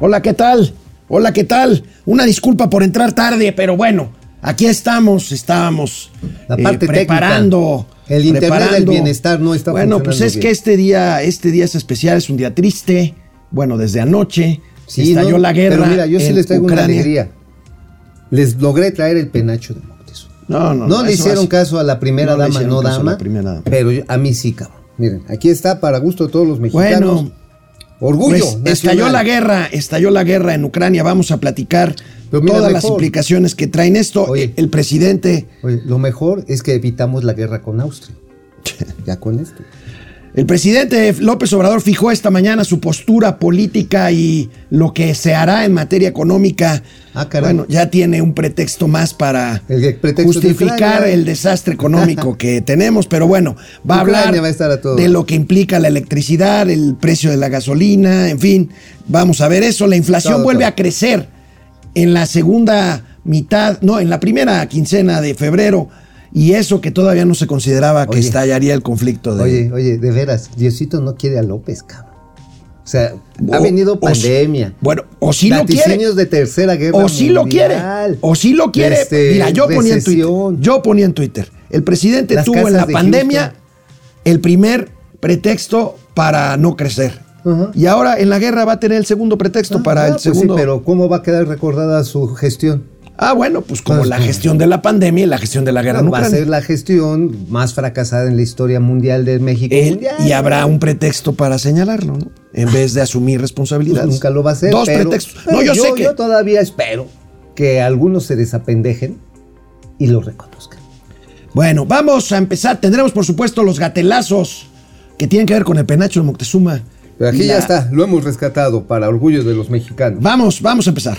Hola, ¿qué tal? Hola, ¿qué tal? Una disculpa por entrar tarde, pero bueno, aquí estamos, estábamos La parte eh, preparando. técnica. El internet del preparando. bienestar no está Bueno, pues es bien. que este día, este día es especial, es un día triste. Bueno, desde anoche Sí, estalló no, la guerra. Pero mira, yo sí les traigo una alegría. Les logré traer el penacho de Moctezuma. No, no, No, le eso hicieron caso a la primera No le dama, no caso a la dama. primera dama. Pero a mí sí, cabrón. Miren, aquí está para gusto de todos los mexicanos. Bueno, Orgullo. Pues, estalló la guerra, estalló la guerra en Ucrania. Vamos a platicar todas las implicaciones que traen esto. Oye. El presidente, Oye, lo mejor es que evitamos la guerra con Austria. ya con esto. El presidente López Obrador fijó esta mañana su postura política y lo que se hará en materia económica. Ah, bueno, ya tiene un pretexto más para El pretexto de justificar el desastre económico que tenemos, pero bueno, va a hablar va a estar a todo. de lo que implica la electricidad, el precio de la gasolina, en fin, vamos a ver eso. La inflación Todo, vuelve todo. a crecer en la segunda mitad, no, en la primera quincena de febrero, y eso que todavía no se consideraba que Oye. estallaría el conflicto de... Oye, oye, de veras, Diosito no quiere a López, cabrón. O sea, ha venido o- pandemia. bueno, o sí lo quiere. De tercera guerra O sí lo quiere. mundial, O sí lo quiere. este, Mira, yo ponía en Twitter. Yo ponía en Twitter. El presidente Las tuvo en la de pandemia Houston. el primer pretexto para no crecer. Ajá. Y ahora en la guerra va a tener el segundo pretexto para Ah, el pues sí, segundo. pero ¿cómo va a quedar recordada su gestión? Ah, bueno, pues como Pues, la ¿cómo? gestión de la pandemia y la gestión de la guerra en va a ser la gestión más fracasada en la historia mundial de México. Él- mundial. y habrá un pretexto para señalarlo, ¿no? En vez de asumir Pues responsabilidades. nunca lo va a hacer. Dos pero- pretextos. pero No, yo, sé que. Yo todavía espero que algunos se desapendejen y lo reconozcan. Bueno, vamos a empezar. Tendremos, por supuesto, los gatelazos que tienen que ver con el penacho de Moctezuma. Pero aquí ya está, lo hemos rescatado para orgullo de los mexicanos. Vamos, vamos a empezar.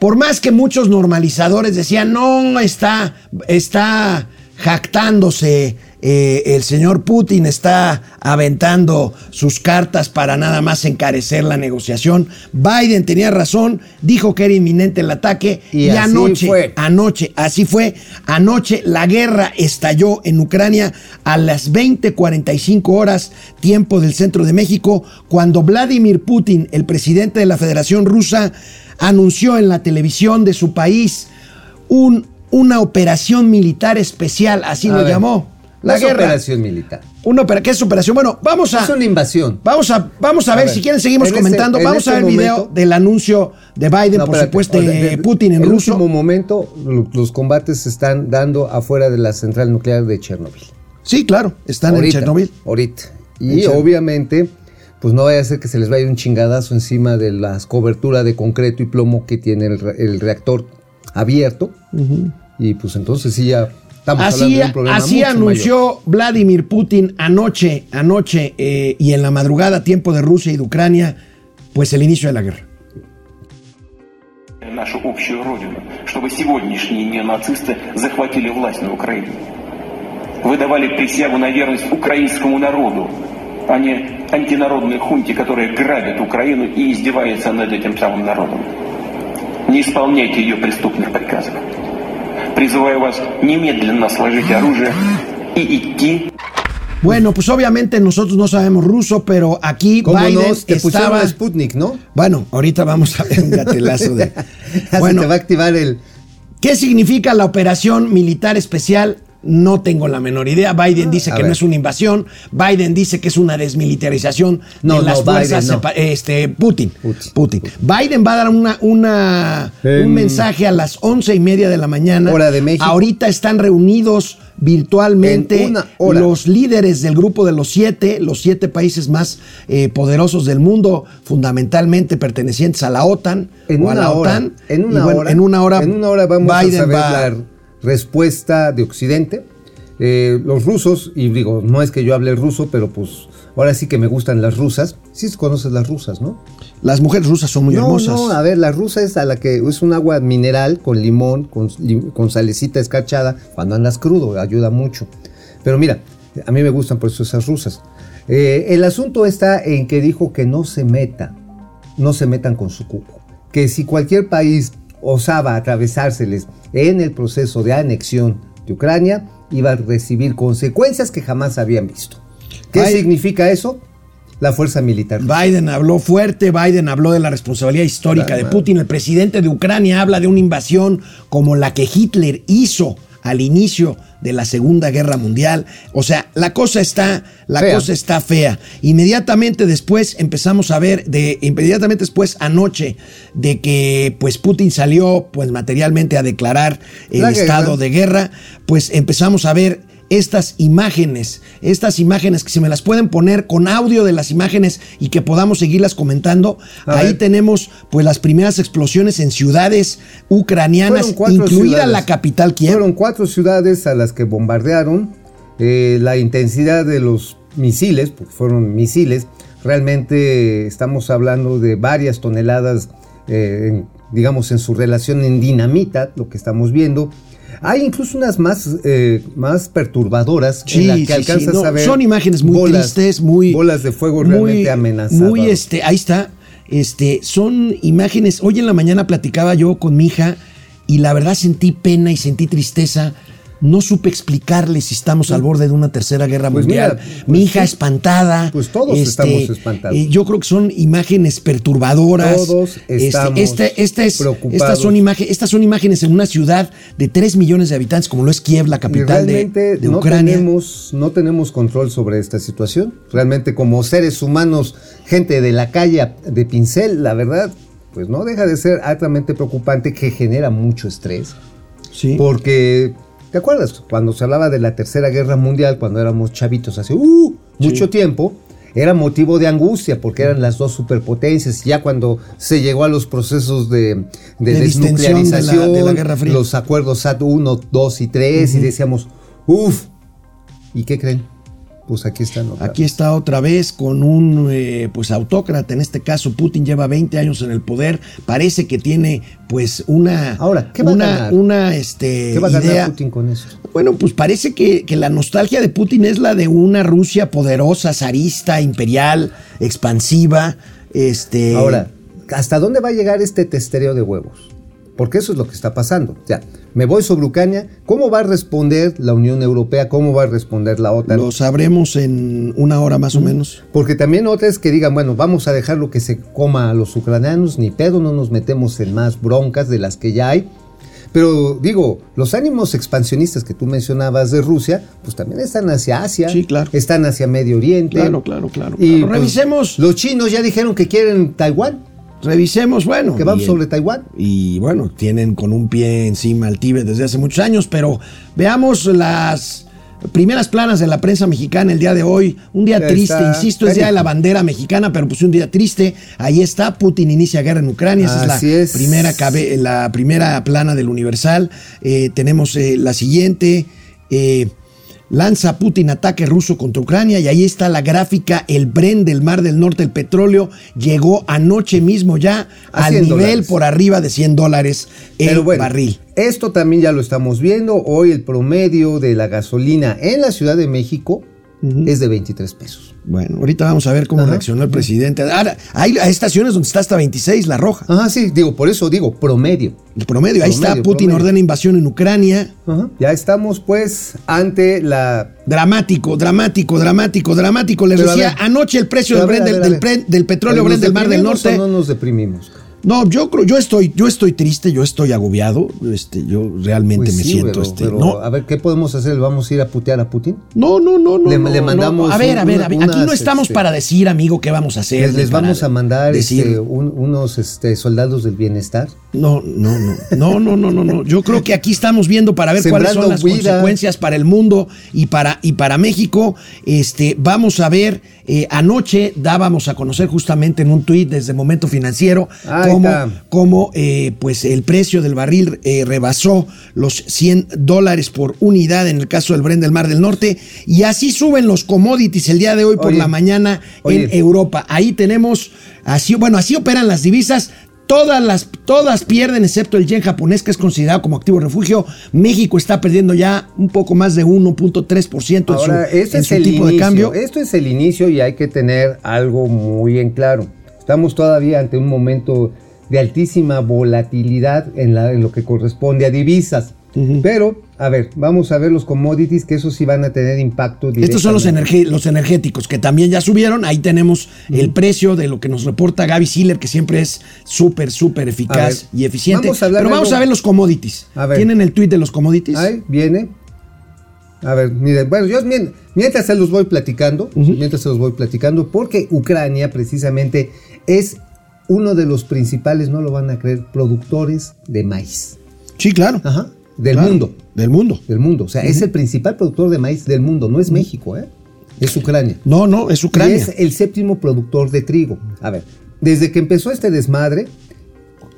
Por más que muchos normalizadores decían, no, está, está jactándose, eh, el señor Putin está aventando sus cartas para nada más encarecer la negociación. Biden tenía razón, dijo que era inminente el ataque y, Y así anoche, fue. Anoche, así fue. Anoche la guerra estalló en Ucrania a las 20:45 horas, tiempo del centro de México, cuando Vladimir Putin, el presidente de la Federación Rusa, anunció en la televisión de su país un, una operación militar especial, así A lo ver, llamó. La guerra. operación militar. Una opera- ¿Qué es operación? Bueno, vamos a. Es una invasión. Vamos a, vamos a, A ver, si quieren seguimos en este- comentando. en vamos a este ver el video momento- del anuncio de Biden, No, por espérate. supuesto, de de- Putin en el ruso. último momento, lo- los combates se están dando afuera de la central nuclear de Chernobyl. Sí, claro, están ahorita, en Chernobyl. Ahorita. En Y obviamente, pues no vaya a ser que se les vaya un chingadazo encima de la cobertura de concreto y plomo que tiene el, re- el reactor abierto. Y pues entonces sí ya estamos Así, hablando de un problema así mucho anunció mayor. Vladimir Putin anoche, anoche eh, y en la madrugada, tiempo de Rusia y de Ucrania, pues el inicio de la guerra. нашу общую родину, чтобы сегодняшние неонацисты захватили власть на Украине. Вы давали присягу на верность украинскому народу, а не антинародной хунте, которая грабит Украину и издевается над этим самым народом. Не исполняйте ее преступных приказов. Призываю вас немедленно сложить оружие и идти Bueno, pues obviamente nosotros no sabemos ruso, pero aquí ¿Cómo Biden no? Te pusieron estaba... a Sputnik, ¿no? Bueno, ahorita vamos a ver un gatelazo de... Ya Bueno, se te va a activar el... ¿Qué significa la operación militar especial? no tengo la menor idea. Biden dice a que no es una invasión. Biden dice que es una desmilitarización No, de las no, Biden fuerzas. no. sepa- Este, Putin, Putin. Putin. Biden va a dar una, una- un mensaje a las once y media de la mañana. Hora de México. Ahorita están reunidos virtualmente los líderes del grupo de los siete, los siete países más eh, poderosos del mundo, fundamentalmente pertenecientes a la OTAN En o a una la hora, OTAN. en Y una bueno, hora, en una hora, en una hora vamos Biden a saber va- la respuesta de Occidente. eh, los rusos, y digo, no es que yo hable ruso, pero pues ahora sí que me gustan las rusas. Sí conoces las rusas, ¿no? Las mujeres rusas son muy no, hermosas. no, a ver, la rusa es a la que es un agua mineral con limón, con, con salecita escarchada, cuando andas crudo, ayuda mucho. Pero mira, a mí me gustan por eso esas rusas. Eh, el asunto está en que dijo que no se meta, no se metan con su cuco. Que si cualquier país osaba atravesárseles en el proceso de anexión de Ucrania, iba a recibir consecuencias que jamás habían visto. ¿Qué Ay. significa eso? La fuerza militar. Biden habló fuerte, Biden habló de la responsabilidad histórica de Putin. El presidente de Ucrania habla de una invasión como la que Hitler hizo al inicio de la Segunda Guerra Mundial. O sea, la cosa está, la Fea. cosa está fea. Inmediatamente después empezamos a ver de inmediatamente después anoche de que pues Putin salió pues materialmente a declarar el La guerra. estado de guerra, pues empezamos a ver estas imágenes, estas imágenes que se me las pueden poner con audio de las imágenes y que podamos seguirlas comentando. A Ahí ver. tenemos pues las primeras explosiones en ciudades ucranianas, incluida ciudades. la capital Kiev. Fueron cuatro ciudades a las que bombardearon. Eh, la intensidad de los misiles, porque fueron misiles, realmente estamos hablando de varias toneladas, eh, en- digamos, en su relación en dinamita, lo que estamos viendo. Hay incluso unas más, eh, más perturbadoras Sí, en las que sí, alcanzas no, a ver. son imágenes muy bolas- tristes, muy Bolas de fuego muy- realmente amenazadoras. Muy este, ahí está. Este, son imágenes. Hoy en la mañana platicaba yo con mi hija y la verdad sentí pena y sentí tristeza. No supe explicarle si estamos al borde de una tercera guerra Pues mundial. mira, pues mi hija sí. espantada. Pues todos estamos espantados. eh, yo creo que son imágenes perturbadoras. Todos Este, estamos este- esta es- preocupados. Estas son, imagen- estas son imágenes en una ciudad de 3 millones de habitantes, como lo es Kiev, la capital de, de no Ucrania. tenemos, no tenemos control sobre esta situación. Realmente como seres humanos, gente de la calle de pincel, la verdad, pues no deja de ser altamente preocupante que genera mucho estrés. Sí. Porque, ¿te acuerdas? Cuando se hablaba de la Tercera Guerra Mundial, cuando éramos chavitos hace uh, mucho tiempo, era motivo de angustia porque eran las dos superpotencias. Ya cuando se llegó a los procesos de, de De distensión de la- desnuclearización, de la Guerra Fría. los acuerdos SAT 1, 2 y 3, y decíamos, uff, ¿y qué creen? Pues aquí están. otra Aquí vez. está otra vez con un eh, pues autócrata, en este caso Putin lleva 20 años en el poder, parece que tiene pues una Ahora, ¿qué va a ganar? una este ¿Qué va a ganar idea. Putin con eso? Bueno, pues parece que, que la nostalgia de Putin es la de una Rusia poderosa, zarista, imperial, expansiva, este Ahora, ¿hasta dónde va a llegar este testereo de huevos? Porque eso es lo que está pasando. O sea, me voy sobre Ucrania. ¿Cómo va a responder la Unión Europea? ¿Cómo va a responder la OTAN? lo sabremos en una hora más o menos. Porque también otra es que digan, bueno, vamos a dejar lo que se coma a los ucranianos, ni pedo, no nos metemos en más broncas de las que ya hay. Pero digo, los ánimos expansionistas que tú mencionabas de Rusia, pues también están hacia Asia, Sí, claro. están hacia Medio Oriente. Claro, claro, claro, Y claro. pues, Revisemos. Los chinos ya dijeron que quieren Taiwán, Revisemos, bueno. que vamos y- sobre Taiwán. y bueno, tienen con un pie encima al Tíbet desde hace muchos años, pero veamos las primeras planas de la prensa mexicana el día de hoy. Un día triste, está. insisto, es día de la bandera mexicana, pero pues un día triste. Ahí está, Putin inicia guerra en Ucrania, esa Así es la es. primera cabe- la primera plana del Universal. Eh, tenemos eh, la siguiente. eh, Lanza Putin ataque ruso contra Ucrania y ahí está la gráfica, el Bren del Mar del Norte, el petróleo llegó anoche mismo ya A al 100 nivel dólares. por arriba de 100 dólares el Pero bueno, barril. Esto también ya lo estamos viendo. Hoy el promedio de la gasolina en la Ciudad de México es de 23 pesos. Bueno, ahorita vamos a ver cómo Ajá. reaccionó el presidente. Ahora, hay estaciones donde está hasta 26, la roja. Ajá, sí, digo, por eso digo, promedio. El promedio, ahí está, Putin promedio. ordena invasión en Ucrania. Ajá. Ya estamos pues ante la... Dramático, dramático, dramático, dramático. Les Pero decía, anoche el precio del, ver, del, ver, petróleo ¿Nos Bren del Mar del Norte. no nos deprimimos? No, yo creo, yo estoy, yo estoy triste, yo estoy agobiado, este, yo realmente Pues me sí, siento pero- este. pero, no, a ver, ¿qué podemos hacer? ¿Vamos a ir a putear a Putin? no, no, no, no. Le- no, le no. mandamos A ver, a ver, a ver. Aquí no estamos este, para decir, amigo, qué vamos a hacer. Les, vamos a mandar decir. este, un- unos este, soldados del bienestar. No, no, no, no, no, no, no, no. Yo creo que aquí estamos viendo para ver cuáles son las vida. consecuencias para el mundo y para, y para México. Este, vamos a ver, eh, anoche dábamos a conocer justamente en un tuit desde Momento Financiero Ah, cómo, cómo, eh, pues el precio del barril eh, rebasó los 100 dólares por unidad en el caso del Brent del Mar del Norte y así suben los commodities el día de hoy por Oye, la mañana oye. en Europa. Ahí tenemos, así, bueno, así operan las divisas. Todas las, todas pierden, excepto el yen japonés, que es considerado como activo refugio. México está perdiendo ya un poco más de 1.3% en su, este en es su el tipo de inicio. cambio. Esto es el inicio y hay que tener algo muy en claro. Estamos todavía ante un momento de altísima volatilidad en, la- en lo que corresponde a divisas. Pero, a ver, vamos a ver los commodities, que esos sí van a tener impacto directo. Estos son los, los energéticos que también ya subieron. Ahí tenemos el precio de lo que nos reporta Gaby Siller, que siempre es súper, súper eficaz ver, y eficiente. vamos a hablar Pero vamos algo- a ver los commodities. A ver. ¿Tienen el tweet de los commodities? Ahí viene. A ver, miren, bueno, yo mien- mientras se los voy platicando, mientras se los voy platicando, porque Ucrania precisamente es uno de los principales, no lo van a creer, productores de maíz. Sí, claro. Ajá. Del Claro, mundo. Del mundo. Del mundo. O sea, es el principal productor de maíz del mundo. No es México, ¿eh? Es Ucrania. No, no, es Ucrania. Y es el séptimo productor de trigo. A ver, desde que empezó este desmadre,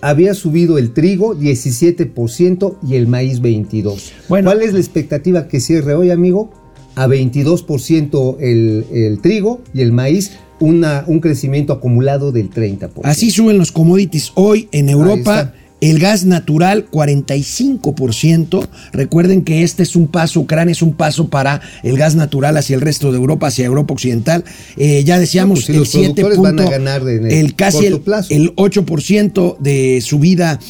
había subido el trigo 17% y el maíz 22%. Bueno. ¿Cuál es la expectativa que cierre hoy, amigo? A 22% el, el trigo y el maíz, una, un crecimiento acumulado del 30%. Así suben los commodities hoy en Europa. El gas natural 45%. Recuerden que este es un paso, Ucrania es un paso para el gas natural hacia el resto de Europa, hacia Europa Occidental. Eh, ya decíamos No, pues si el los 7 productores van a punto- ganar en el el casi el, plazo. el 8% de subida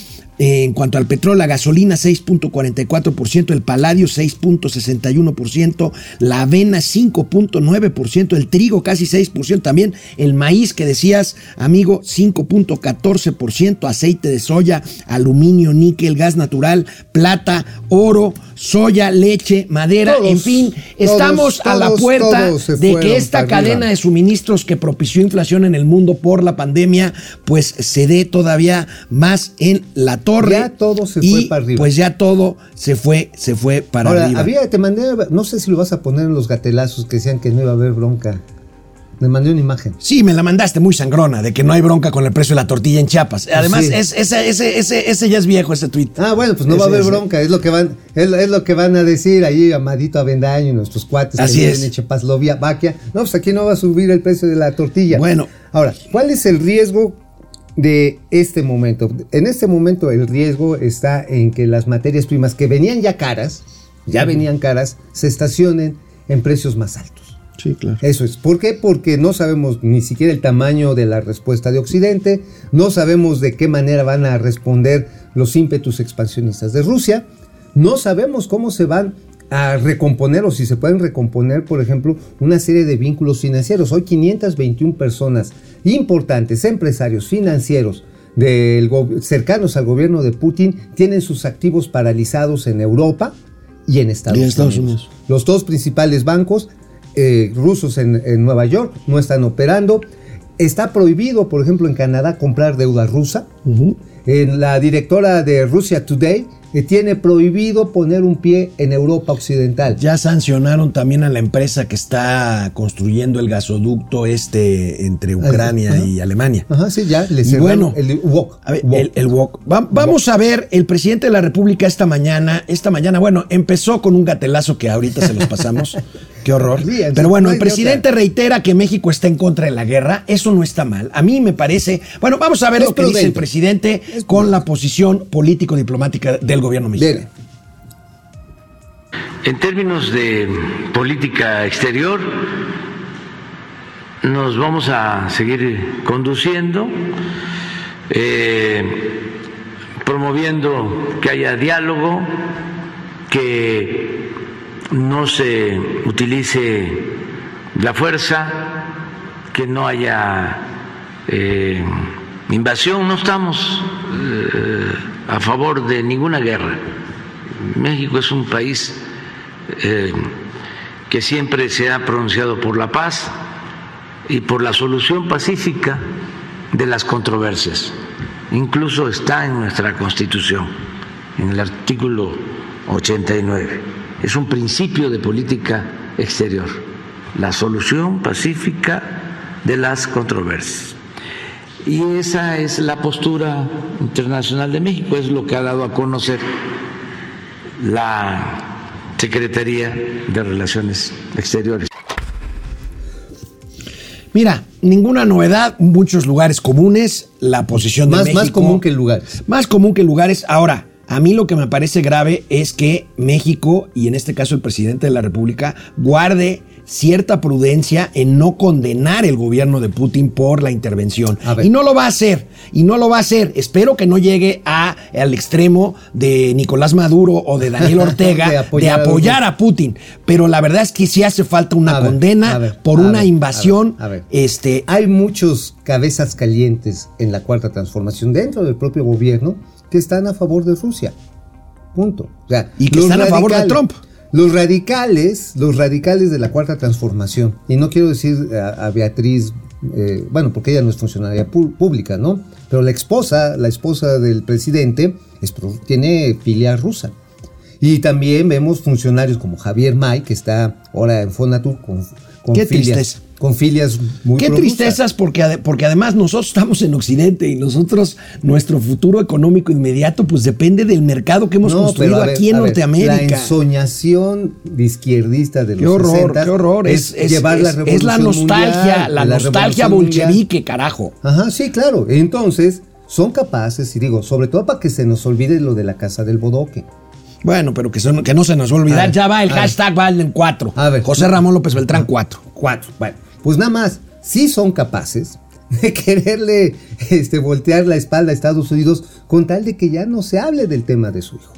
en cuanto al petróleo, la gasolina 6.44%, el paladio 6.61%, la avena 5.9%, el trigo casi 6%, también el maíz que decías, amigo, 5.14%, aceite de soya, aluminio, níquel, gas natural, plata, oro, soya, leche, madera, Todos, en fin, estamos a la puerta de que esta arriba. cadena de suministros que propició inflación en el mundo por la pandemia, pues se dé todavía más en la torre. Ya todo se y, fue para arriba. Pues ya todo se fue, se fue para Ahora, arriba. había, te mandé, no sé si lo vas a poner en los gatelazos que decían que no iba a haber bronca. Me mandé una imagen. Sí, me la mandaste muy sangrona de que no hay bronca con el precio de la tortilla en Chiapas. Además, Sí. es, ese, ese, ese, ese ya es viejo, ese tweet. Ah, bueno, pues no va a haber bronca, es lo que van, es, es lo que van a decir ahí Amadito Avendaño y nuestros cuates Así que es. en Checoslovaquia. No, pues aquí no va a subir el precio de la tortilla. Bueno. Ahora, ¿cuál es el riesgo de este momento? En este momento el riesgo está en que las materias primas que venían ya caras, ya venían caras, se estacionen en precios más altos. Sí, claro. Eso es. ¿Por qué? Porque no sabemos ni siquiera el tamaño de la respuesta de Occidente, no sabemos de qué manera van a responder los ímpetus expansionistas de Rusia, no sabemos cómo se van a recomponer o si se pueden recomponer, por ejemplo, una serie de vínculos financieros. Hoy 521 personas importantes, empresarios financieros del cercanos al gobierno de Putin tienen sus activos paralizados en Europa y en Estados, Y Estados Unidos. Unidos. Los dos principales bancos eh, rusos en, en Nueva York no están operando. Está prohibido, por ejemplo, en Canadá comprar deuda rusa. En la directora de Russia Today eh, tiene prohibido poner un pie en Europa Occidental. Ya sancionaron también a la empresa que está construyendo el gasoducto este entre Ucrania Ajá. y Alemania. Ajá, sí, ya le Y bueno, el WOC. A ver, WOC. el, el. Va- vamos a ver, el presidente de la República esta mañana, esta mañana, bueno, empezó con un gatelazo que ahorita se los pasamos. Qué horror. Sí, Pero bueno, no el presidente otra. reitera que México está en contra de la guerra. Eso no está mal. A mí me parece. Bueno, vamos a ver Es lo que dice el presidente con la posición político-diplomática del gobierno mexicano. En términos de política exterior, nos vamos a seguir conduciendo, eh, promoviendo que haya diálogo, que no se utilice la fuerza, que no haya eh, invasión. No estamos eh, a favor de ninguna guerra. México es un país eh, que siempre se ha pronunciado por la paz y por la solución pacífica de las controversias. Incluso está en nuestra Constitución, en el artículo 89. Es un principio de política exterior, la solución pacífica de las controversias. Y esa es la postura internacional de México, es lo que ha dado a conocer la Secretaría de Relaciones Exteriores. Mira, ninguna novedad, muchos lugares comunes, la posición de Más, México. más común que lugares. Más común que lugares. Ahora, a mí lo que me parece grave es que México, y en este caso el presidente de la República, guarde cierta prudencia en no condenar el gobierno de Putin por la intervención. Y no lo va a hacer, y no lo va a hacer. Espero que no llegue a, al extremo de Nicolás Maduro o de Daniel Ortega De de apoyar a- Putin. Pero la verdad es que sí hace falta una A condena ver, por una ver, invasión a ver, a ver. este, Hay muchos cabezas calientes en la cuarta transformación dentro del propio gobierno que están a favor de Rusia. Punto. O sea, Y que están a favor de Trump. Los radicales, los radicales de la cuarta transformación, y no quiero decir a, a Beatriz, eh, bueno, porque ella no es funcionaria pública, ¿no? Pero la esposa, la esposa del presidente, es tiene filia rusa. Y también vemos funcionarios como Javier May, que está ahora en Fonatur con, con Qué filias, tristeza. Con filias muy Qué tristezas porque, porque además nosotros estamos en Occidente y nosotros, nuestro futuro económico inmediato, pues depende del mercado que hemos No, construido ver, aquí en ver, Norteamérica. La ensoñación de izquierdista de los Qué horror, 60 qué horror. Es, es- llevar la es- revolución es la nostalgia, mundial, la nostalgia mundial. bolchevique, carajo. Ajá, sí, claro. Entonces, son capaces, y digo, sobre todo para que se nos olvide lo de la casa del bodoque. Bueno, pero que, son- que no se nos va a olvidar. Ya va el hashtag va en 4. A ver. José Ramón López Beltrán 4. Cuatro. Bueno, pues nada más, sí son capaces de quererle este, voltear la espalda a Estados Unidos con tal de que ya no se hable del tema de su hijo.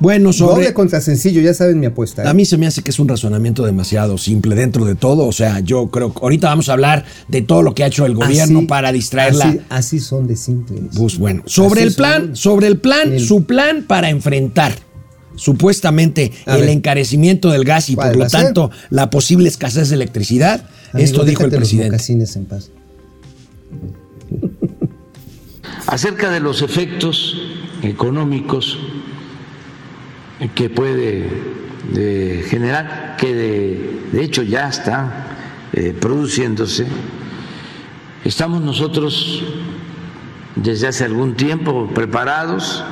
Bueno, sobre. Doble contra sencillo, ya saben mi apuesta. ¿eh? A mí se me hace que es un razonamiento demasiado simple dentro de todo. O sea, yo creo que ahorita vamos a hablar de todo lo que ha hecho el gobierno Así- para distraerla. Así, así son de simples. Pues bueno, sobre Así el plan, son. sobre el plan, El- su plan para enfrentar supuestamente el encarecimiento del gas y ¿Cuál por lo tanto la posible escasez de electricidad. Amigo, Esto dijo el los presidente. en paz. Acerca de los efectos económicos que puede eh, generar, que de, de hecho ya están eh, produciéndose, estamos nosotros desde hace algún tiempo preparados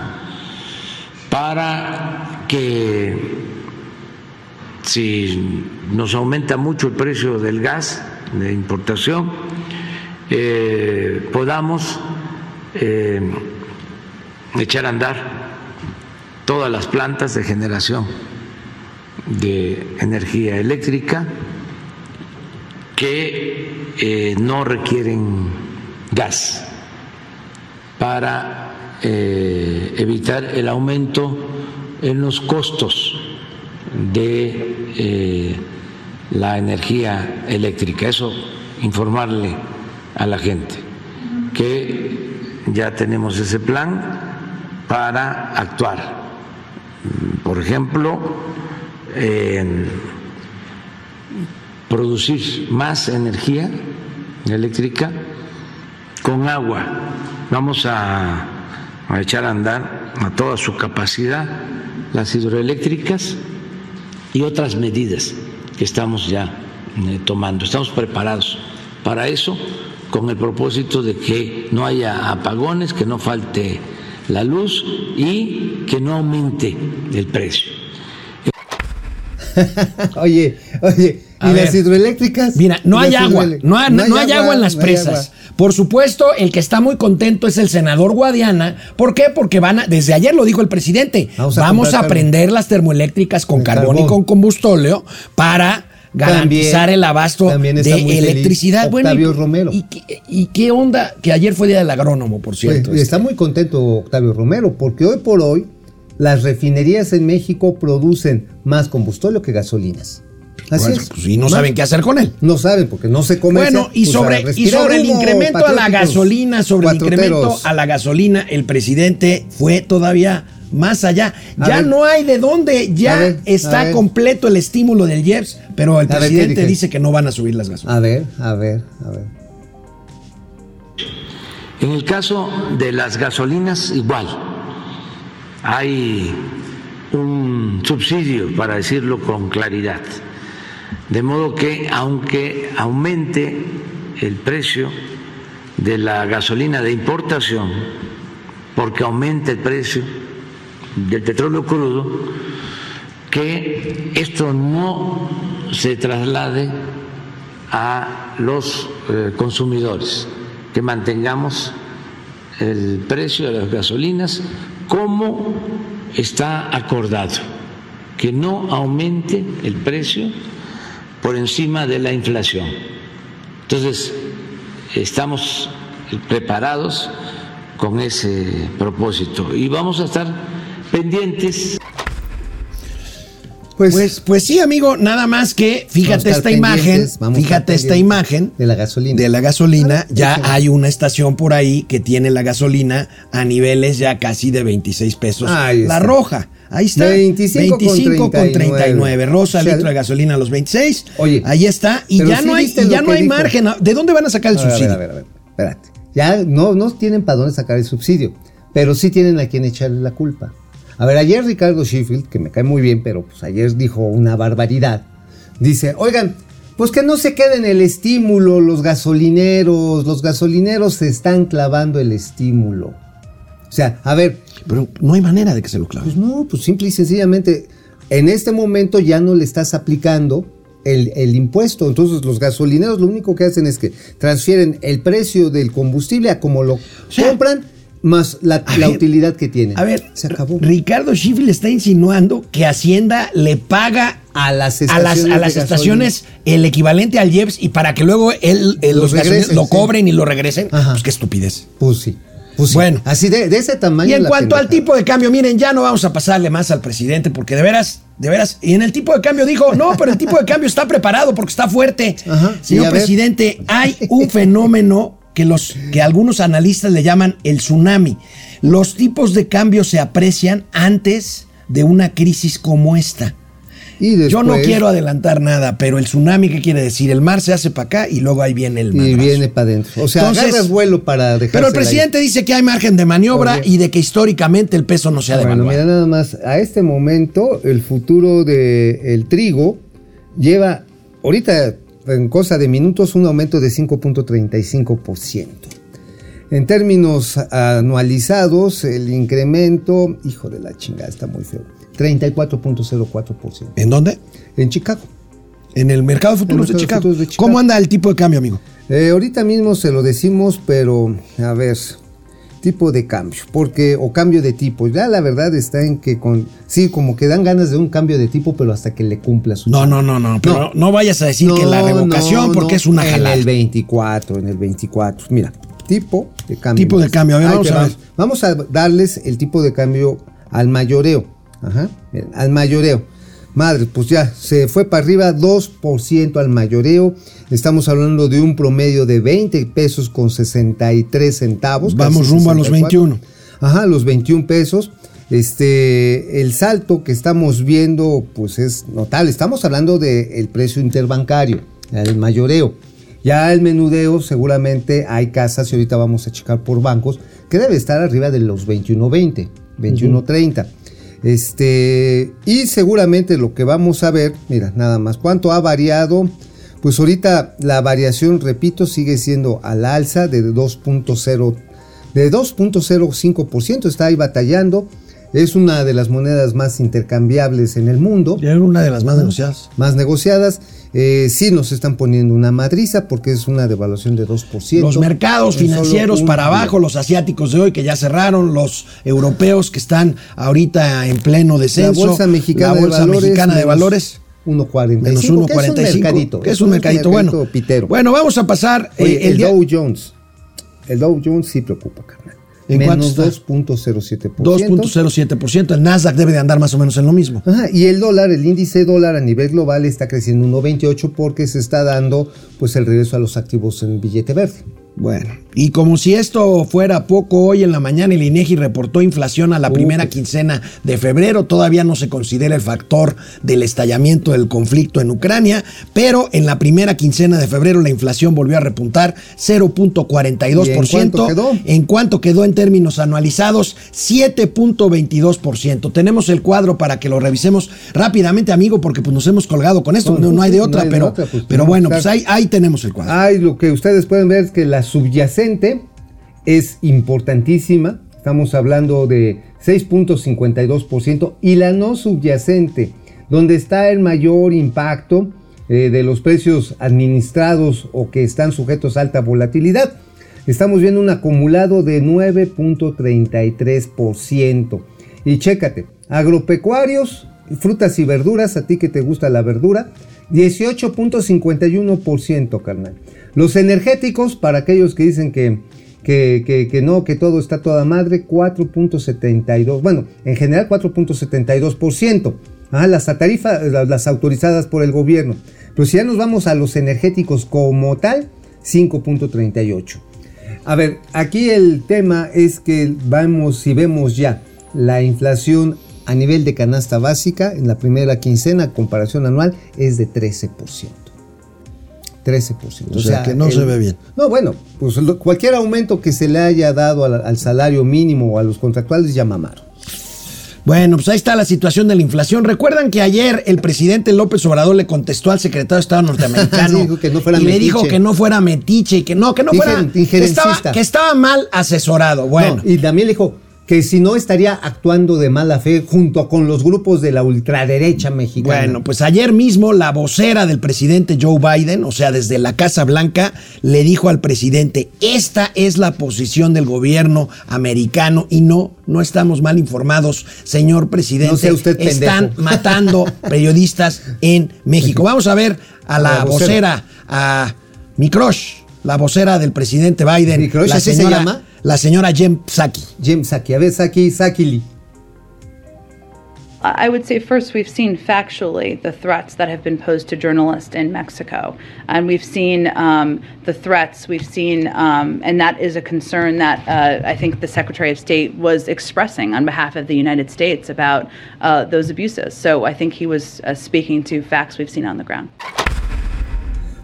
para que si nos aumenta mucho el precio del gas de importación, eh, podamos eh, echar a andar todas las plantas de generación de energía eléctrica que eh, no requieren gas para evitar el aumento en los costos de eh, la energía eléctrica. Eso informarle a la gente que ya tenemos ese plan para actuar. Por ejemplo, producir más energía eléctrica con agua. Vamos a, a echar a andar a toda su capacidad las hidroeléctricas y otras medidas que estamos ya eh, tomando. Estamos preparados para eso con el propósito de que no haya apagones, que no falte la luz y que no aumente el precio. Oye, oye, A ¿y ver. las hidroeléctricas? Mira, no ¿Y hay agua, no, hay- no hay agua en las no hay presas. Por supuesto, el que está muy contento es el senador Guadiana. ¿Por qué? Porque van a, desde ayer lo dijo el presidente, Vamos vamos a a, comprar prender las termoeléctricas con carbón, y con combustóleo para garantizar También- el abasto de electricidad. Octavio y, Romero. Y, qué- y qué onda? Que ayer fue día del agrónomo, por cierto. Pues, este. está muy contento Octavio Romero, porque hoy por hoy las refinerías en México producen más combustóleo que gasolinas. Así Bueno, es. pues, y no saben qué hacer con él. No saben porque no se come. Bueno, y sobre, y sobre el incremento a la gasolina, sobre el incremento a la gasolina, el presidente fue todavía más allá. A Ya ver. no hay de dónde, ya ver, está completo el estímulo del IEPS, pero el A ver, ¿qué presidente dice que no van a subir las gasolinas. A ver, a ver, a ver. En el caso de las gasolinas, igual. Hay un subsidio, para decirlo con claridad. De modo que, aunque aumente el precio de la gasolina de importación, porque aumenta el precio del petróleo crudo, que esto no se traslade a los eh, consumidores, que mantengamos el precio de las gasolinas como está acordado, que no aumente el precio por encima de la inflación. Entonces, estamos preparados con ese propósito y vamos a estar pendientes Pues, pues, pues sí, amigo, nada más que fíjate esta imagen, fíjate esta imagen de la gasolina. de la gasolina, ya hay una estación por ahí que tiene la gasolina a niveles ya casi de 26 pesos. Ahí la está. roja, ahí está. 25 con 39. Rosa, O sea, litro de gasolina a los 26. Oye, ahí está. Y ya sí no hay, y ya no hay dijo. margen. ¿De dónde van a sacar el A ver, a subsidio? a ver, a ver, espérate. Ya no, no tienen para dónde sacar el subsidio, pero sí tienen a quien echarle la culpa. A ver, ayer Ricardo Sheffield, que me cae muy bien, pero pues ayer dijo una barbaridad. Dice, oigan, pues que no se queden el estímulo los gasolineros, los gasolineros se están clavando el estímulo. O sea, a ver, Pero no hay manera de que se lo clave. pues no, pues simple y sencillamente, en este momento ya no le estás aplicando el, el impuesto. Entonces los gasolineros lo único que hacen es que transfieren el precio del combustible a como lo sea, compran más la, a la ver, utilidad que tienen. A ver, se acabó. Ricardo Schiffel está insinuando que Hacienda le paga A las a las, estaciones a las estaciones el equivalente al IEPS y para que luego él, Lo los regresen, lo sí. cobren y lo regresen. Ajá. Pues qué estupidez. Pues sí. Pues sí. Bueno. Así de, de ese tamaño. Y en cuanto al tipo de cambio, miren, ya no vamos a pasarle más al presidente porque de veras, de veras, y en el tipo de cambio dijo, no, pero el tipo de cambio está preparado porque está fuerte. Ajá, Señor presidente, hay un fenómeno que los que algunos analistas le llaman el tsunami. Los tipos de cambio se aprecian antes de una crisis como esta. Y Yo no quiero adelantar nada, pero el tsunami, ¿qué quiere decir? El mar se hace para acá y luego ahí viene el mar. Y viene para adentro. O sea, Entonces, agarras vuelo para dejar. Pero el presidente dice que hay margen de maniobra y de que históricamente el peso no se ha Bueno, devaluado. mira nada más, a este momento el futuro del trigo lleva ahorita en cosa de minutos un aumento de 5.35%. En términos anualizados, el incremento, hijo de la chingada, está muy feo, 34.04%. ¿En dónde? En Chicago. En el mercado el de, de Chicago. ¿Cómo anda el tipo de cambio, amigo? Eh, ahorita mismo se lo decimos, pero a ver, tipo de cambio, porque o cambio de tipo, ya la verdad está en que con sí, como que dan ganas de un cambio de tipo, pero hasta que le cumpla su No, no, no, no. Pero no, vayas a decir que la No, revocación no, porque no, es una en jalada. el 24, en el 24. Mira, tipo de cambio. Tipo de Mira, cambio, a ver, vamos a ver. Vamos a darles el tipo de cambio al mayoreo. Ajá, al mayoreo. Madre, pues ya se fue para arriba 2% al mayoreo. Estamos hablando de un promedio de 20 pesos con 63 centavos. Vamos rumbo a los 64. 21. Ajá, los 21 pesos. Este, el salto que estamos viendo, pues es notable. Estamos hablando del precio interbancario, el mayoreo. Ya el menudeo, seguramente hay casas, y ahorita vamos a checar por bancos, que debe estar arriba de los 21.20, 21.30. Este, y seguramente lo que vamos a ver, mira, nada más, ¿cuánto ha variado? Pues ahorita la variación, repito, sigue siendo al alza de 2.0 de 2.05%, está ahí batallando. Es una de las monedas más intercambiables en el mundo, Ya era una de las más negociadas. más negociadas. Eh, sí nos están poniendo una madriza porque es una devaluación de 2%. Los mercados financieros para día. abajo, los asiáticos de hoy que ya cerraron, los europeos que están ahorita en pleno La descenso. bolsa mexicana, la bolsa de, valores, mexicana de menos valores. 1.45. Menos que es un 1.45. mercadito. Que es un mercadito bueno. pitero. Bueno, vamos a pasar eh, el el, Dow Jones. El Dow Jones sí preocupa, carnal. ¿En cuánto Menos está? 2.07%. 2.07%. El Nasdaq debe de andar más o menos en lo mismo. Ajá, y el dólar, el índice dólar a nivel global está creciendo 1.28 porque se está dando pues el regreso a los activos en billete verde. Bueno, y como si esto fuera poco, hoy en la mañana el INEGI reportó inflación a la primera quincena de febrero. Todavía no se considera el factor del estallamiento del conflicto en Ucrania, pero en la primera quincena de febrero la inflación volvió a repuntar 0.42%. ¿Y en cuánto quedó? En cuanto quedó en términos anualizados, 7.22%. Tenemos el cuadro para que lo revisemos rápidamente, amigo, porque pues nos hemos colgado con esto. No, No, no hay de no otra, de pero, otra, pues, pero bueno, pues ahí tenemos el cuadro. Ay, lo que ustedes pueden ver es que la subyacente es importantísima, estamos hablando de 6.52%, y la no subyacente, donde está el mayor impacto eh, de los precios administrados o que están sujetos a alta volatilidad, estamos viendo un acumulado de 9.33%. Y chécate, agropecuarios, frutas y verduras, a ti que te gusta la verdura, 18.51%, carnal. Los energéticos, para aquellos que dicen que, que, que- no, que todo está toda madre, 4.72%. Bueno, en general 4.72%. Ah, las tarifas, las autorizadas por el gobierno. Pero si ya nos vamos a los energéticos como tal, 5.38%. A ver, aquí el tema es que vamos, si vemos ya la inflación a nivel de canasta básica en la primera quincena, comparación anual, es de 13%. 13%. O sea, que no se ve bien. No, bueno, pues cualquier aumento que se le haya dado al, al salario mínimo o a los contractuales ya mamaron. Bueno, pues ahí está la situación de la inflación. Recuerdan que ayer el presidente López Obrador le contestó al secretario de Estado norteamericano Sí, dijo que no fuera y le metiche. dijo que no fuera metiche y que no, que no fuera que estaba, que estaba mal asesorado. Bueno, No, y también le dijo que si no estaría actuando de mala fe junto con los grupos de la ultraderecha mexicana. Bueno, pues ayer mismo la vocera del presidente Joe Biden, o sea, desde la Casa Blanca, le dijo al presidente, esta es la posición del gobierno americano y no, no estamos mal informados, señor presidente. No sea usted pendejo. Están matando periodistas en México. Vamos a ver a la, La vocera, vocera. a mi crush, la vocera del presidente Biden. ¿Mi crush la así se llama? La señora Jem Psaki. Jim Saki, a ver, Saki, Sakili. I would say first, we've seen factually the threats that have been posed to journalists in Mexico. And we've seen um, the threats, we've seen, um, and that is a concern that uh, I think the Secretary of State was expressing on behalf of the United States about uh, those abuses. So I think he was uh, speaking to facts we've seen on the ground.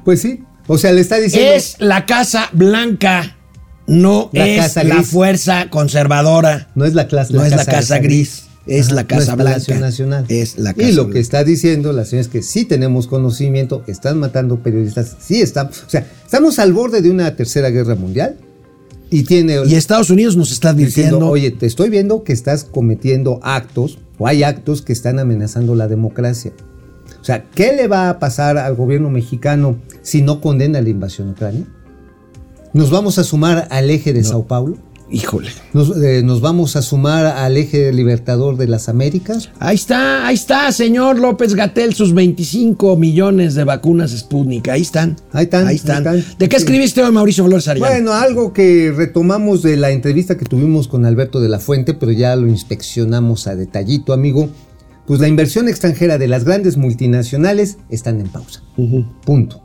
Pues sí, o sea, le está diciendo... Es la Casa Blanca, no La es Casa la fuerza conservadora. No es la clase, No es la Casa Gris, es la Casa no es Blanca. Nacional. Es la y lo Blanca. que está diciendo la señora es que sí tenemos conocimiento, están matando periodistas, sí están, o sea, estamos al borde de una tercera guerra mundial y tiene Y Estados Unidos nos está diciendo, advirtiendo. oye, te estoy viendo que estás cometiendo actos o hay actos que están amenazando la democracia. O sea, ¿qué le va a pasar al gobierno mexicano si no condena la invasión a Ucrania? ¿Nos vamos a sumar al eje de Sao Paulo? Híjole. ¿Nos, eh, nos vamos a sumar al eje libertador de las Américas? Ahí está, ahí está, señor López Gatel, sus 25 millones de vacunas Sputnik. Ahí están. Ahí están, Ahí están. ahí están. ¿De qué escribiste hoy, Mauricio Flores Arellano? Bueno, algo que retomamos de la entrevista que tuvimos con Alberto de la Fuente, pero ya lo inspeccionamos a detallito, amigo. Pues la inversión extranjera de las grandes multinacionales están en pausa. Punto.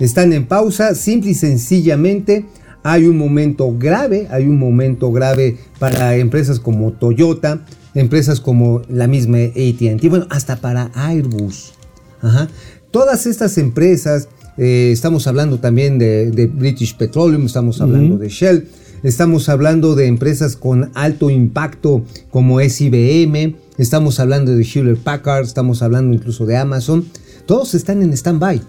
Están en pausa, simple y sencillamente. Hay un momento grave, hay un momento grave para empresas como Toyota, empresas como la misma ATT, bueno, hasta para Airbus. Ajá. Todas estas empresas, eh, estamos hablando también de, de British Petroleum, estamos hablando de Shell, estamos hablando de empresas con alto impacto como es IBM, estamos hablando de Hewlett Packard, estamos hablando incluso de Amazon, todos están en stand-by.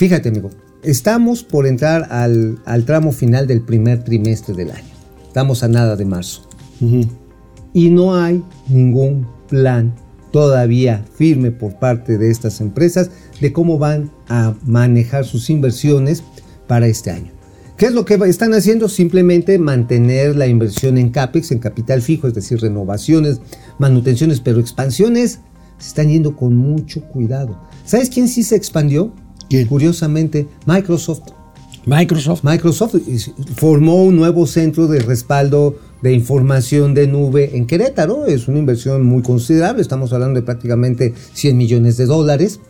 Fíjate, amigo, estamos por entrar al, al tramo final del primer trimestre del año. Estamos a nada de marzo. Y no hay ningún plan todavía firme por parte de estas empresas de cómo van a manejar sus inversiones para este año. ¿Qué es lo que están haciendo? Simplemente mantener la inversión en CAPEX, en capital fijo, es decir, renovaciones, manutenciones, pero expansiones se están yendo con mucho cuidado. ¿Sabes quién sí se expandió? ¿Quién? Curiosamente, Microsoft. Microsoft. Microsoft formó un nuevo centro de respaldo de información de nube en Querétaro. Es una inversión muy considerable. Estamos hablando de prácticamente 100 millones de dólares.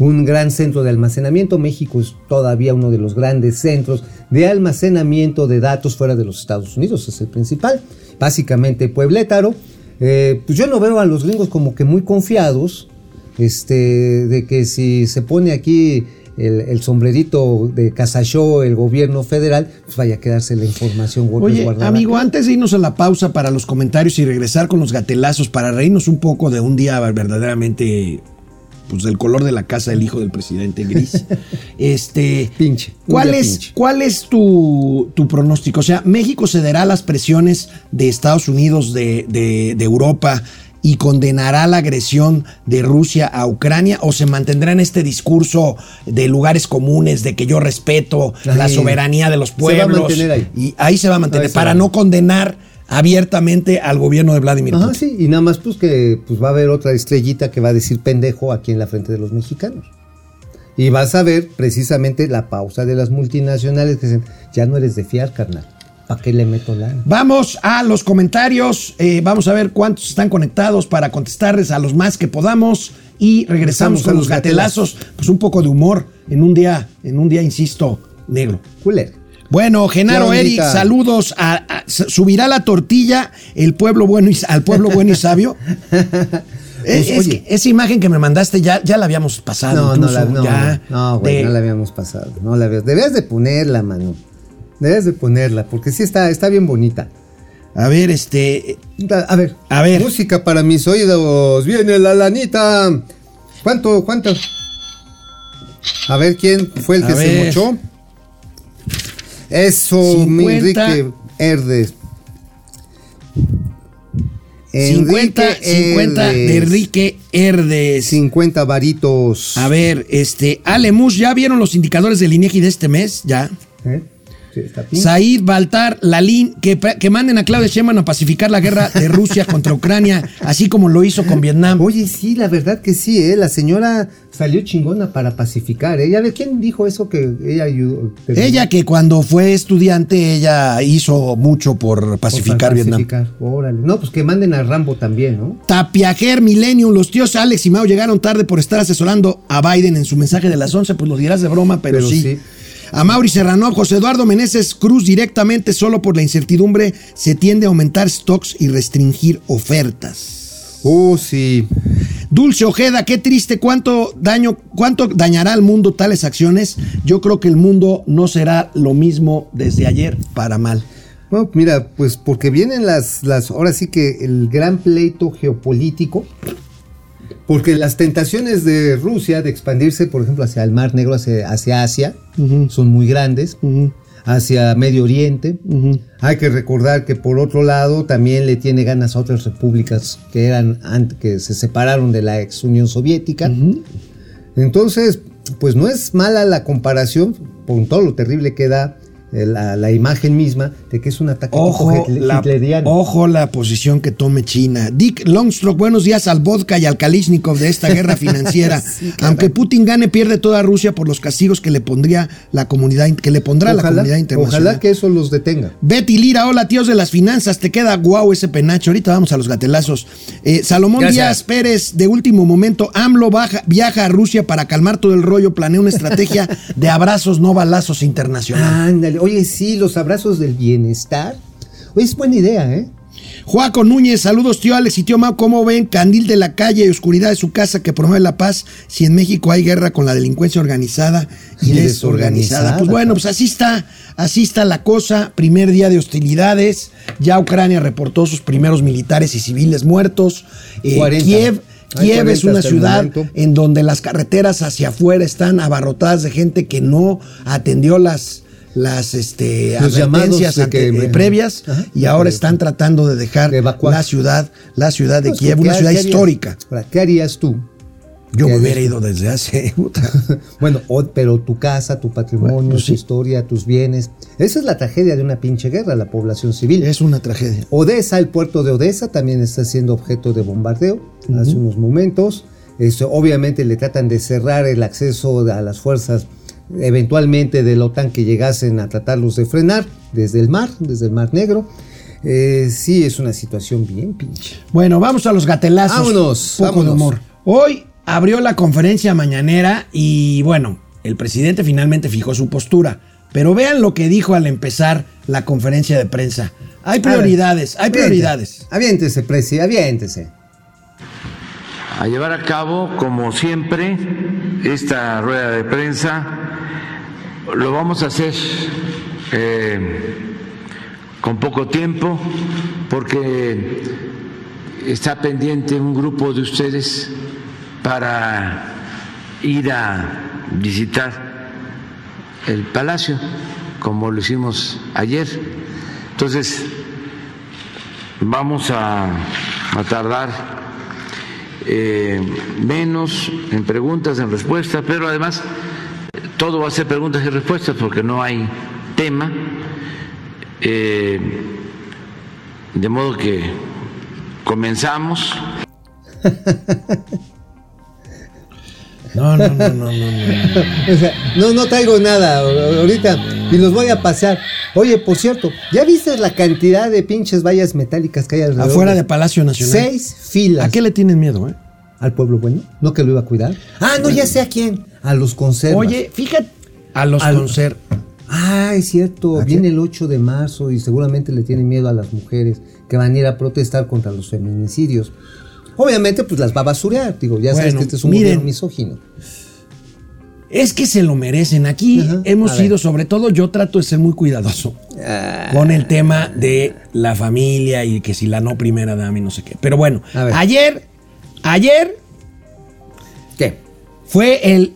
Un gran centro de almacenamiento. México es todavía uno de los grandes centros de almacenamiento de datos fuera de los Estados Unidos. Es el principal. Básicamente Pueblétaro. Eh, pues yo no veo a los gringos como que muy confiados este, de que si se pone aquí el, el sombrerito de Casachó, el gobierno federal, pues vaya a quedarse la información Oye, resguardada amigo, antes de irnos a la pausa para los comentarios y regresar con los gatelazos para reírnos un poco de un día verdaderamente pues del color de la casa del hijo del presidente gris. este, Pinche, un ¿Cuál día es, pinche. ¿Cuál es tu, tu pronóstico? O sea, ¿México cederá a las presiones de Estados Unidos, de, de- de Europa y condenará la agresión de Rusia a Ucrania o se mantendrá en este discurso de lugares comunes, de que yo respeto la soberanía de los Se va a pueblos? ahí. Y ahí se va a mantener para va. no condenar abiertamente al gobierno de Vladimir Ajá, Putin. sí, y nada más pues que pues va a haber otra estrellita que va a decir pendejo aquí en la frente de los mexicanos. Y vas a ver precisamente la pausa de las multinacionales que dicen, ya no eres de fiar, carnal. ¿Para qué le meto lana? Vamos a los comentarios. eh, vamos a ver cuántos están conectados para contestarles a los más que podamos. Y regresamos Regresamos con con los gatelazos. Pues un poco de humor en un día, en un día, insisto, negro. Culero. Bueno, Genaro Eric, saludos. A, a- s- subirá la tortilla el pueblo bueno y, al pueblo bueno y sabio. Eh, Pues, es oye. esa imagen que me mandaste ya, ya la habíamos pasado. No, no, la, no, ya, no, güey, de- no la habíamos pasado. No la habías, debías de ponerla, mano. Debías de ponerla, porque sí está, está bien bonita. A ver, este. A ver, A ver. Música para mis oídos. Viene la lanita. ¿Cuánto, cuánto? A ver quién fue el A que ver. se mochó. Eso, mi 50. Enrique Herdes. 50, Enrique 50 de Herdes. Enrique Herdes. 50 varitos. A ver, este, Alemus, ¿ya vieron los indicadores del INEGI de este mes? Ya. ¿Eh? Said Baltar, Lalín, que, que manden a Claudia Sheinbaum a pacificar la guerra de Rusia contra Ucrania, así como lo hizo con Vietnam. Oye, sí, la verdad que sí, ¿eh? La señora salió chingona para pacificar, ¿eh? Ya ¿quién dijo eso que ella ayudó? Ella que cuando fue estudiante, ella hizo mucho por Por pacificar Vietnam. Órale. No, pues que manden a Rambo también, ¿no? Tapiajer Millennium, los tíos Alex y Mao llegaron tarde por estar asesorando a Biden en su mensaje de las 11, pues lo dirás de broma, pero, Pero sí. sí. A Mauri Serrano, José Eduardo Meneses Cruz directamente solo por la incertidumbre se tiende a aumentar stocks y restringir ofertas. Oh, sí. Dulce Ojeda, qué triste, cuánto daño, cuánto dañará al mundo tales acciones. Yo creo que el mundo no será lo mismo desde ayer para mal. No, mira, pues porque vienen las, las, ahora sí que el gran pleito geopolítico, porque las tentaciones de Rusia de expandirse, por ejemplo, hacia el Mar Negro, hacia, hacia Asia, son muy grandes, hacia Medio Oriente. Hay que recordar que por otro lado también le tiene ganas a otras repúblicas que eran que se separaron de la ex Unión Soviética. Entonces, pues no es mala la comparación con todo lo terrible que da la, la imagen misma de que es un ataque Ojo la, hitleriano. ojo la posición que tome China. Dick Longstrock, buenos días al vodka y al Kalishnikov de esta guerra financiera. Aunque Putin gane, pierde toda Rusia por los castigos que le pondría la comunidad, que le pondrá la comunidad internacional. ojalá que eso los detenga. Betty Lira, hola tíos de las finanzas, te queda guau ese penacho. Ahorita vamos a los gatelazos. Eh, Salomón Gracias. Díaz Pérez, de último momento, AMLO baja- viaja a Rusia para calmar todo el rollo, planea una estrategia de abrazos, no balazos internacional. Ándale, oye, sí, los abrazos del bienestar. Oye, es buena idea, ¿eh? Juaco Núñez, saludos tío Alex y tío Mau, ¿cómo ven? Candil de la calle y oscuridad de su casa que promueve la paz si en México hay guerra con la delincuencia organizada y, Y desorganizada. Pues bueno, pues así está, así está la cosa. Primer día de hostilidades, ya Ucrania reportó sus primeros militares y civiles muertos. Eh, 40. Kiev, Kiev es 40 una ciudad en donde las carreteras hacia afuera están abarrotadas de gente que no atendió las las este, Los advertencias ante- que- eh, previas Ajá. y ahora están tratando de dejar de la ciudad, la ciudad de Pues, Kiev, ¿qué una ciudad harías? histórica. ¿Qué harías tú? Yo ¿Qué me hubiera ido desde hace. Bueno, pero tu casa, tu patrimonio, Bueno, pues tu sí. historia, tus bienes. Esa es la tragedia de una pinche guerra, la población civil. Es una tragedia. Odessa, el puerto de Odessa, también está siendo objeto de bombardeo hace unos momentos. Esto, obviamente le tratan de cerrar el acceso a las fuerzas eventualmente de la OTAN que llegasen a tratarlos de frenar desde el mar, desde el mar Negro. Eh, sí, es una situación bien pinche. Bueno, vamos a los gatelazos. Vámonos, Poco de vámonos. humor. Hoy abrió la conferencia mañanera y bueno, el presidente finalmente fijó su postura. Pero vean lo que dijo al empezar la conferencia de prensa. Hay prioridades, hay prioridades. Aviéntese, presi, aviéntese. a llevar a cabo, como siempre, esta rueda de prensa. Lo vamos a hacer eh, con poco tiempo porque está pendiente un grupo de ustedes para ir a visitar el palacio, como lo hicimos ayer. Entonces, vamos a, tardar eh, menos en preguntas, en respuestas, pero además todo va a ser preguntas y respuestas porque no hay tema. Eh, de modo que comenzamos. No, no, no, no, no, no. O sea, no, no traigo nada ahorita y los voy a pasar. Oye, por cierto, ¿ya viste la cantidad de pinches vallas metálicas que hay alrededor? Afuera de Palacio Nacional. Seis filas. ¿A qué le tienen miedo, eh? ¿Al pueblo bueno? ¿No que lo iba a cuidar? Ah, no, ya sé a quién. A los conservas. Oye, fíjate. A los Al- conser... Ah, es cierto. ¿A Viene qué? el 8 de marzo y seguramente le tienen miedo a las mujeres que van a ir a protestar contra los feminicidios. Obviamente, pues las va a basurear. Digo, ya sabes que este es un miren. gobierno misógino. Es que se lo merecen. Aquí Ajá, hemos a ver. sido, sobre todo yo trato de ser muy cuidadoso Ah. con el tema de la familia y que si la no primera dama y no sé qué. Pero bueno, A ver. ayer, ayer ¿Qué? fue el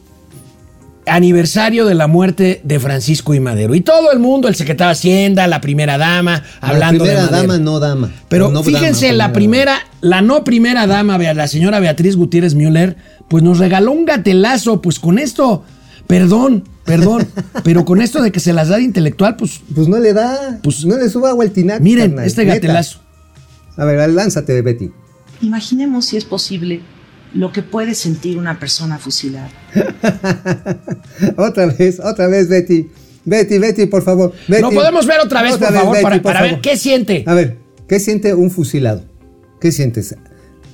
aniversario de la muerte de Francisco y Madero. Y todo el mundo, el secretario de Hacienda, la primera dama, hablando la primera de Madero. dama, no dama. Pero No fíjense, dama, la primera, la no primera dama, la señora Beatriz Gutiérrez Müller, pues nos regaló un gatelazo, pues con esto, perdón, perdón, pero con esto de que se las da de intelectual, pues Pues no le da. Pues- no le suba agua al tinaco. miren, carnal, este neta. gatelazo. A ver, lánzate, Betty. Imaginemos si es posible lo que puede sentir una persona fusilada. otra vez, otra vez, Betty. Betty, Betty, por favor. Betty. Lo podemos ver otra vez, por favor, para- para ver qué siente. A ver, ¿qué siente un fusilado? ¿Qué sientes?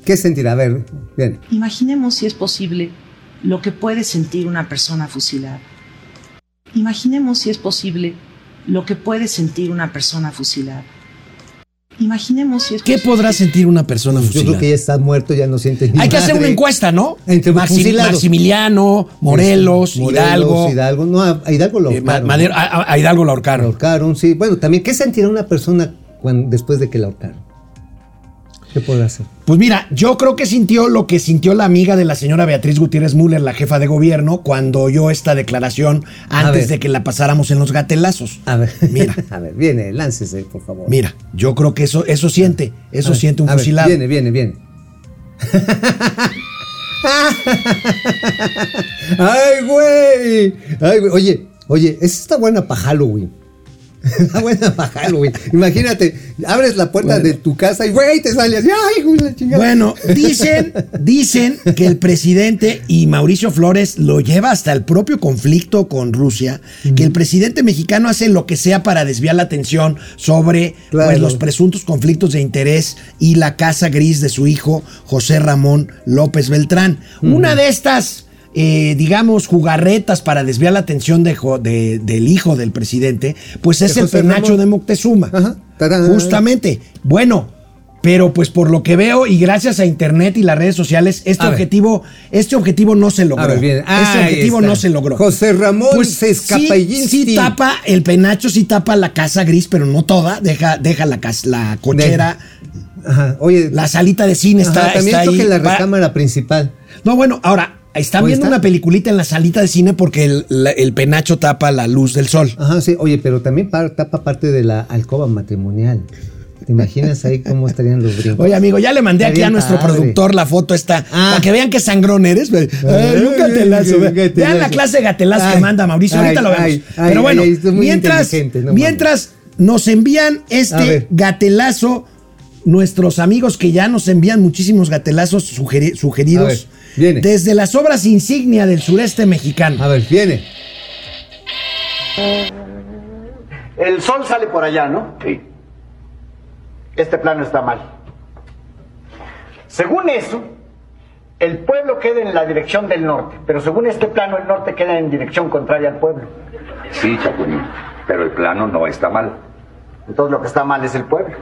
¿Qué sentirá? A ver, bien. Imaginemos si es posible lo que puede sentir una persona fusilada. Imaginemos si es posible lo que puede sentir una persona fusilada. Imaginemos si es ¿Qué posible- podrá sentir una persona Yo creo fusilada? que ya está muerto, ya no siente ni Hay que hacer una encuesta, ¿no? Entre Maxi-. Maximiliano, Morelos, Morelos, Hidalgo. Hidalgo. No, a Hidalgo lo eh, ahorcaron. Madero- a, Hidalgo Lo ahorcaron. ahorcaron, sí. Bueno, también, ¿qué sentirá una persona cuando, después de que la ahorcaron? ¿Qué podrá hacer? Pues mira, yo creo que sintió lo que sintió la amiga de la señora Beatriz Gutiérrez Müller, la jefa de gobierno, cuando oyó esta declaración antes ver. de que la pasáramos en los gatelazos. A ver, Mira. a ver, viene, láncese, por favor. Mira, yo creo que eso, eso siente, eso ver, siente un a ver, fusilado. viene, viene, viene. ¡Ay, güey! Ay, güey. Oye, oye, esa está buena para Halloween. Está buena para Halloween. Imagínate, abres la puerta de tu casa y, güey, te sales. ¡Ay, güey, la chingada! Bueno, dicen, dicen que el presidente y Mauricio Flores lo lleva hasta el propio conflicto con Rusia, que el presidente mexicano hace lo que sea para desviar la atención sobre Claro. pues, los presuntos conflictos de interés y la casa gris de su hijo José Ramón López Beltrán. Una de estas, eh, digamos, jugarretas para desviar la atención de del hijo del presidente, pues es el penacho de Moctezuma. Ajá. Justamente. Bueno, pero pues por lo que veo y gracias a internet y las redes sociales, este A ver. objetivo, este objetivo no se logró. Ver, bien. Este objetivo está. no se logró. José Ramón pues sí, Sescapayinsky. sí tapa, el penacho sí tapa la casa gris, pero no toda, deja, deja la, cas- la cochera, Ajá, oye. la salita de cine ajá, está, también está ahí. toque la Va- recámara principal. No, bueno, ahora, están viendo está. una peliculita en la salita de cine porque el, la- el penacho tapa la luz del sol. Ajá, sí. Oye, pero también par- tapa parte de la alcoba matrimonial. ¿Te imaginas ahí cómo estarían los brincos? Oye, amigo, ya le mandé aquí a nuestro padre. productor la foto esta, Ah. para que vean qué sangrón eres. Ay, un gatelazo. Gatelazo. Vean la clase de gatelazo que Ay, manda Mauricio, ahorita ay, lo vemos. ay, ay, Pero bueno, ay, mientras, no mientras nos envían este gatelazo, nuestros amigos que ya nos envían muchísimos gatelazos sugeri- sugeridos viene. desde las obras insignia del sureste mexicano. A ver, viene. El sol sale por allá, ¿no? Sí. Este plano está mal. Según eso, el pueblo queda en la dirección del norte, pero según este plano, el norte queda en dirección contraria al pueblo. Sí, Chapulín, pero el plano no está mal. Entonces lo que está mal es el pueblo.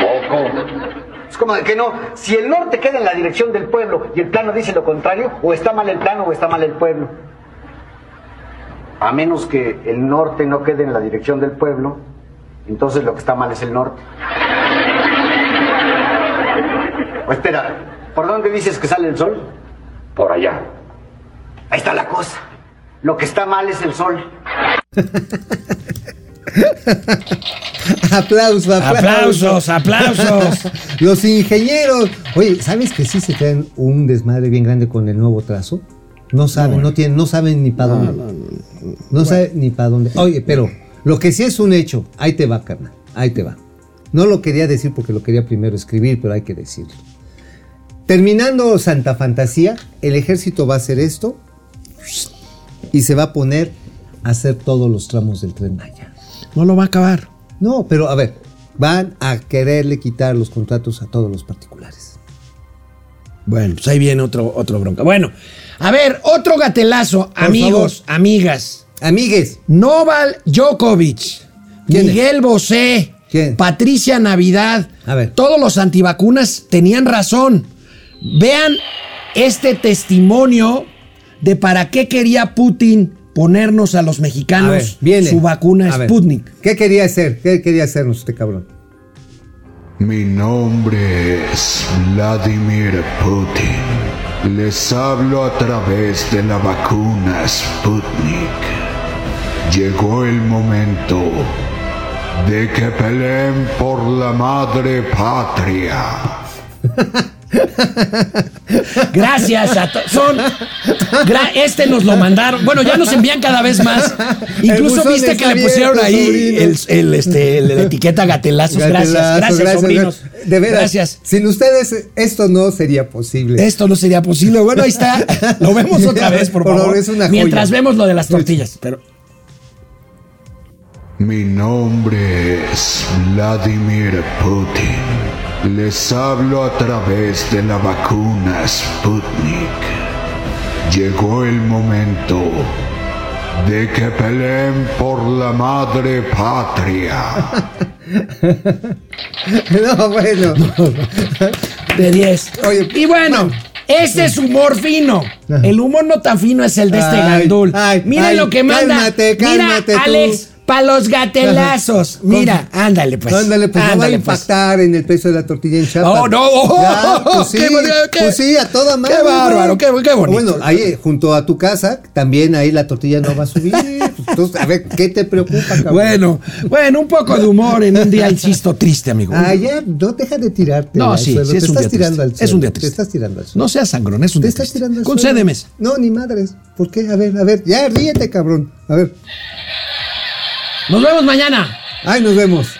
Poco. Es como de que no, si el norte queda en la dirección del pueblo y el plano dice lo contrario, o está mal el plano o está mal el pueblo. A menos que el norte no quede en la dirección del pueblo, entonces lo que está mal es el norte. O espera, ¿por dónde dices que sale el sol? Por allá. Ahí está la cosa. Lo que está mal es el sol. aplausos, Aplausos, aplausos. Los ingenieros. Oye, ¿sabes que sí se traen un desmadre bien grande con el nuevo trazo? No saben, no, tienen, no saben ni para dónde. No, saben ni para dónde. Oye, pero lo que sí es un hecho, ahí te va, carnal. Ahí te va. No lo quería decir porque lo quería primero escribir, pero hay que decirlo. Terminando Santa Fantasía, el ejército va a hacer esto y se va a poner a hacer todos los tramos del tren Maya. No lo va a acabar. No, pero a ver, van a quererle quitar los contratos a todos los particulares. Bueno, pues ahí viene otro, otro bronca. Bueno, a ver, otro gatelazo, Por amigos, amigas. Amigues, Noval Djokovic. Miguel Bosé, ¿Quién? Patricia Navidad, A ver. todos los antivacunas tenían razón. Vean este testimonio de para qué quería Putin ponernos a los a ver, mexicanos viene. su vacuna A ver, Sputnik. ¿Qué quería hacer? ¿Qué quería hacernos este cabrón? Mi nombre es Vladimir Putin. Les hablo a través de la vacuna Sputnik. Llegó el momento de que peleen por la madre patria. Gracias a son gra- este nos lo mandaron. Bueno, ya nos envían cada vez más. Incluso viste que le pusieron abierto, ahí el, el, este, la etiqueta gatelazos. Gracias, Gatelazo, gracias, sobrinos. De veras, Gracias. sin ustedes esto no sería posible. Esto no sería posible. Bueno, ahí está. Lo vemos otra vez, por Por favor. favor, es una joya. Mientras vemos lo de las tortillas. Pero Mi nombre es Vladimir Putin. Les hablo a través de la vacuna Sputnik. Llegó el momento de que peleen por la madre patria. No, bueno. de 10. Oye, y bueno. Ese es humor fino. El humor no tan fino es el de este Ay, gandul. ay, Mira ay, lo que manda. cálmate, cálmate Mira, tú. Alex, pa' los gatelazos. Mira, ándale pues. Ándale, pues no va a Ándale, pues. impactar en el precio de la tortilla en Chiapas. Oh, no. Ya, pues sí, Qué bonito, qué- pues sí, a toda madre. qué bárbaro, qué- qué bonito. Bueno, ahí eh, junto a tu casa, también ahí la tortilla no va a subir. Entonces, a ver, ¿qué te preocupa, cabrón? Bueno, bueno, un poco de humor en un día, insisto, triste, amigo. Ah, ya, no deja de tirarte. No, sí, suelo. sí es te un estás día tirando triste. al Es un suelo, día Te triste. estás tirando al suelo. No seas sangrón, es un Te día estás triste. tirando al Concédeme. suelo. No, ni madres. ¿Por qué? A ver, a ver. Ya, ríete, cabrón. A ver. Nos vemos mañana. Ay, nos vemos.